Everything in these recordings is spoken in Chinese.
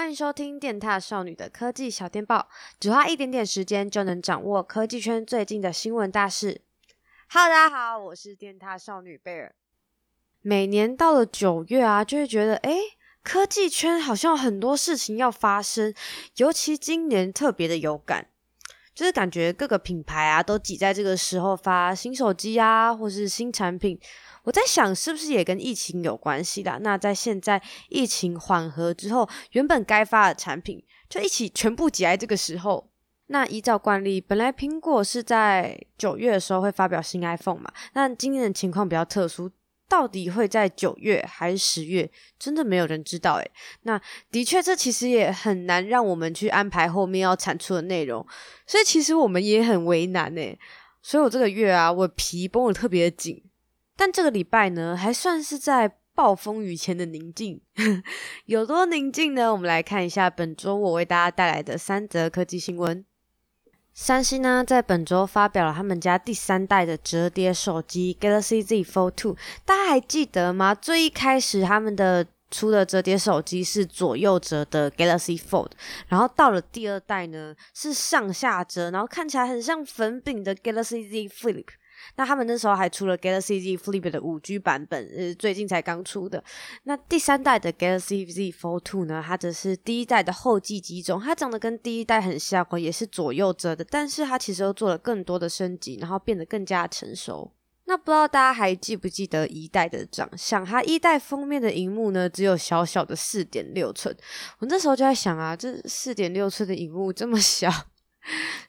欢迎收听电獭少女的科技小电报，只花一点点时间就能掌握科技圈最近的新闻大事。Hello，大家好，我是电獭少女贝尔。每年到了九月啊，就会觉得诶，科技圈好像很多事情要发生，尤其今年特别的有感，就是感觉各个品牌啊都挤在这个时候发新手机啊，或是新产品。我在想，是不是也跟疫情有关系啦？那在现在疫情缓和之后，原本该发的产品就一起全部挤在这个时候。那依照惯例，本来苹果是在九月的时候会发表新 iPhone 嘛？那今年的情况比较特殊，到底会在九月还是十月？真的没有人知道诶。那的确，这其实也很难让我们去安排后面要产出的内容，所以其实我们也很为难诶。所以我这个月啊，我皮绷得特别紧。但这个礼拜呢，还算是在暴风雨前的宁静，有多宁静呢？我们来看一下本周我为大家带来的三则科技新闻。三星呢，在本周发表了他们家第三代的折叠手机 Galaxy Z Fold 2，大家还记得吗？最一开始他们的出的折叠手机是左右折的 Galaxy Fold，然后到了第二代呢，是上下折，然后看起来很像粉饼的 Galaxy Z Flip。那他们那时候还出了 Galaxy Z Flip 的五 G 版本，呃，最近才刚出的。那第三代的 Galaxy Z Fold 2呢，它则是第一代的后继机种，它长得跟第一代很像，也是左右折的，但是它其实又做了更多的升级，然后变得更加成熟。那不知道大家还记不记得一代的长相？它一代封面的荧幕呢，只有小小的四点六寸。我那时候就在想啊，这四点六寸的荧幕这么小。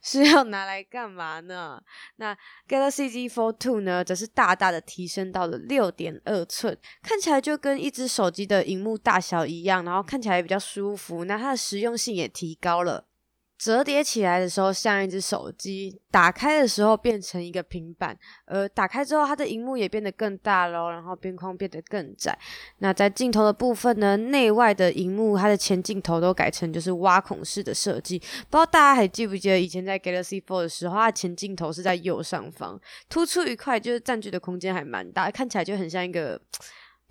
是要拿来干嘛呢？那 Galaxy Z Fold 2呢，则是大大的提升到了六点二寸，看起来就跟一只手机的荧幕大小一样，然后看起来也比较舒服，那它的实用性也提高了。折叠起来的时候像一只手机，打开的时候变成一个平板，而打开之后它的荧幕也变得更大喽，然后边框变得更窄。那在镜头的部分呢，内外的荧幕它的前镜头都改成就是挖孔式的设计。不知道大家还记不记得以前在 Galaxy Fold 的时候，它的前镜头是在右上方，突出一块，就是占据的空间还蛮大，看起来就很像一个。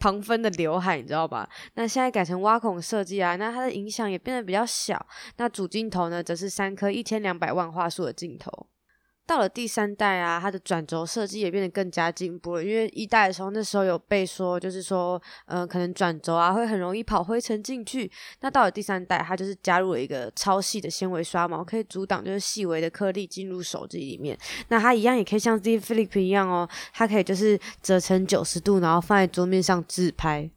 旁分的刘海，你知道吧？那现在改成挖孔设计啊，那它的影响也变得比较小。那主镜头呢，则是三颗一千两百万画素的镜头。到了第三代啊，它的转轴设计也变得更加进步了。因为一代的时候，那时候有被说，就是说，呃，可能转轴啊会很容易跑灰尘进去。那到了第三代，它就是加入了一个超细的纤维刷毛，可以阻挡就是细微的颗粒进入手机里面。那它一样也可以像 Z Flip 一样哦，它可以就是折成九十度，然后放在桌面上自拍。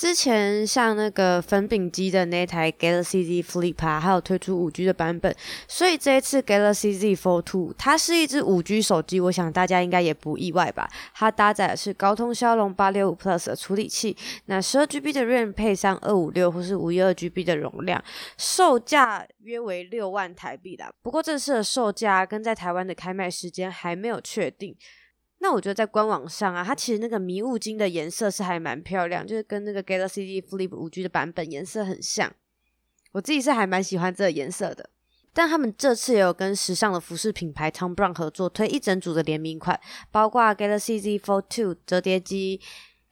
之前像那个粉饼机的那台 Galaxy Z Flip 啊，还有推出五 G 的版本，所以这一次 Galaxy Z Fold 2它是一支五 G 手机，我想大家应该也不意外吧？它搭载的是高通骁龙八六五 Plus 的处理器，那十二 GB 的 RAM 配上二五六或是五一二 GB 的容量，售价约为六万台币啦。不过这次的售价跟在台湾的开卖时间还没有确定。那我觉得在官网上啊，它其实那个迷雾金的颜色是还蛮漂亮，就是跟那个 Galaxy Flip 5G 的版本颜色很像。我自己是还蛮喜欢这个颜色的。但他们这次也有跟时尚的服饰品牌 Tom Brown 合作，推一整组的联名款，包括 Galaxy Z Fold 2折叠机、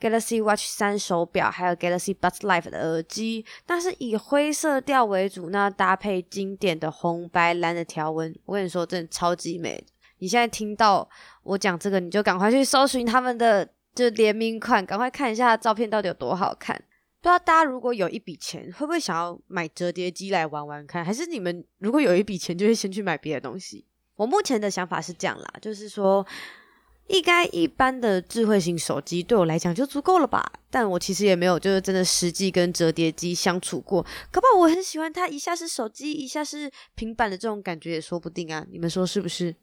Galaxy Watch 3手表，还有 Galaxy Buds Live 的耳机。但是以灰色调为主，那搭配经典的红白蓝的条纹，我跟你说，真的超级美。你现在听到我讲这个，你就赶快去搜寻他们的就联名款，赶快看一下照片到底有多好看。不知道大家如果有一笔钱，会不会想要买折叠机来玩玩看？还是你们如果有一笔钱，就会先去买别的东西？我目前的想法是这样啦，就是说，应该一般的智慧型手机对我来讲就足够了吧？但我其实也没有就是真的实际跟折叠机相处过，搞不好我很喜欢它，一下是手机，一下是平板的这种感觉也说不定啊！你们说是不是？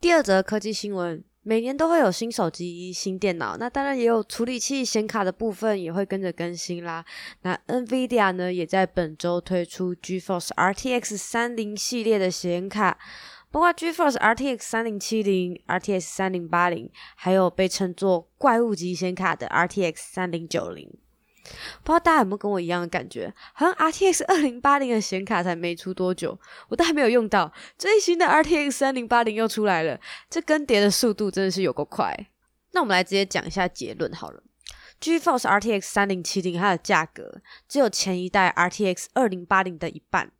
第二则科技新闻，每年都会有新手机、新电脑，那当然也有处理器、显卡的部分也会跟着更新啦。那 NVIDIA 呢，也在本周推出 GeForce RTX 30系列的显卡，包括 GeForce RTX 3070、RTX 3080，还有被称作怪物级显卡的 RTX 3090。不知道大家有没有跟我一样的感觉？好像 RTX 二零八零的显卡才没出多久，我都还没有用到。最新的 RTX 三零八零又出来了，这更迭的速度真的是有够快。那我们来直接讲一下结论好了。GeForce RTX 3070它的价格只有前一代 RTX 2080的一半，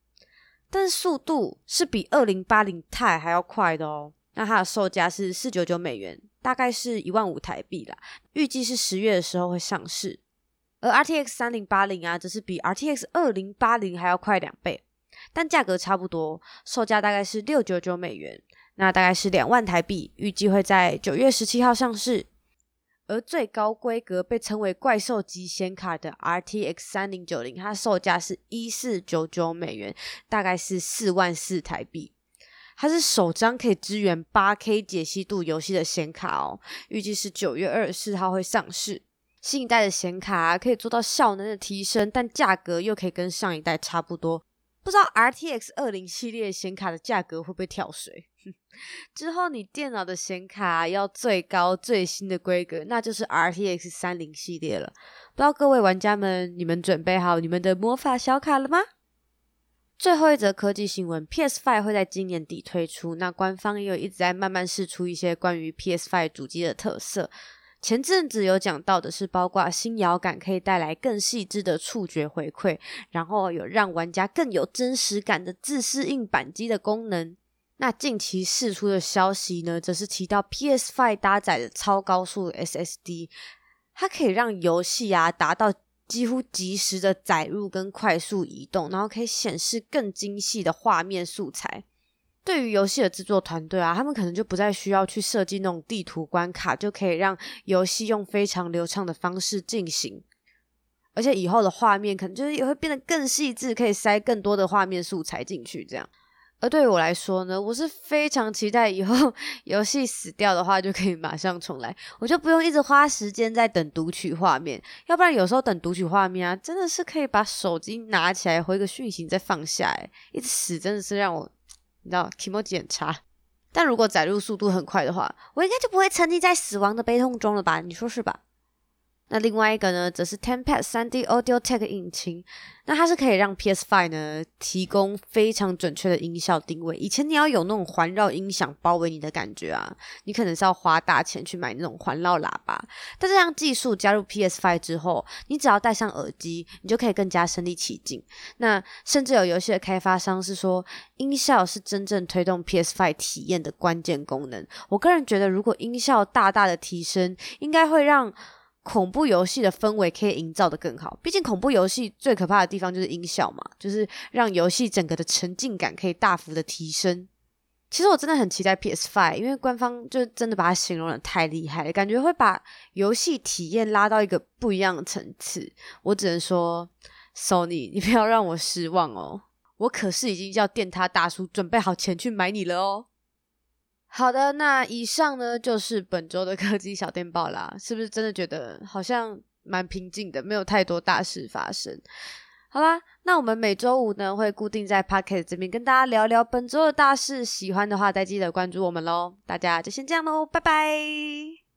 但速度是比2080 Ti 还要快的哦。那它的售价是四九九美元，大概是一万五台币啦。预计是十月的时候会上市。而 RTX 3080啊，则是比 RTX 2080还要快两倍，但价格差不多，售价大概是六九九美元，那大概是两万台币。预计会在九月十七号上市。而最高规格被称为怪兽级显卡的 RTX 3090，它售价是一四九九美元，大概是四万四台币。它是首张可以支援八 K 解析度游戏的显卡哦，预计是九月二十四号会上市。新一代的显卡，可以做到效能的提升，但价格又可以跟上一代差不多。不知道 RTX 二零系列显卡的价格会不会跳水？之后你电脑的显卡要最高最新的规格，那就是 RTX 三零系列了。不知道各位玩家们，你们准备好你们的魔法小卡了吗？最后一则科技新闻：PS5 会在今年底推出。那官方也有一直在慢慢试出一些关于 PS5 主机的特色。前阵子有讲到的是，包括新摇杆可以带来更细致的触觉回馈，然后有让玩家更有真实感的自适应扳机的功能。那近期释出的消息呢，则是提到 PS5 搭载的超高速 SSD，它可以让游戏啊达到几乎即时的载入跟快速移动，然后可以显示更精细的画面素材。对于游戏的制作团队啊，他们可能就不再需要去设计那种地图关卡，就可以让游戏用非常流畅的方式进行。而且以后的画面可能就是也会变得更细致，可以塞更多的画面素材进去，这样。而对于我来说呢，我是非常期待以后 游戏死掉的话就可以马上重来，我就不用一直花时间在等读取画面。要不然有时候等读取画面啊，真的是可以把手机拿起来回个讯息再放下，一直死真的是让我。你知道题目检查，但如果载入速度很快的话，我应该就不会沉溺在死亡的悲痛中了吧？你说是吧？那另外一个呢，则是 Tempest 3D Audio Tech 引擎。那它是可以让 PS5 呢提供非常准确的音效定位。以前你要有那种环绕音响包围你的感觉啊，你可能是要花大钱去买那种环绕喇叭。但这项技术加入 PS5 之后，你只要戴上耳机，你就可以更加身临其境。那甚至有游戏的开发商是说，音效是真正推动 PS5 体验的关键功能。我个人觉得，如果音效大大的提升，应该会让恐怖游戏的氛围可以营造得更好，毕竟恐怖游戏最可怕的地方就是音效嘛，就是让游戏整个的沉浸感可以大幅的提升。其实我真的很期待 PS5，因为官方就真的把它形容得太厉害了，感觉会把游戏体验拉到一个不一样的层次。我只能说，Sony，你不要让我失望哦，我可是已经叫电獭大叔准备好钱去买你了哦。好的，那以上呢就是本周的科技小电报啦，是不是真的觉得好像蛮平静的，没有太多大事发生？好啦，那我们每周五呢会固定在 Pocket 这边跟大家聊聊本周的大事，喜欢的话再记得关注我们喽，大家就先这样喽，拜拜。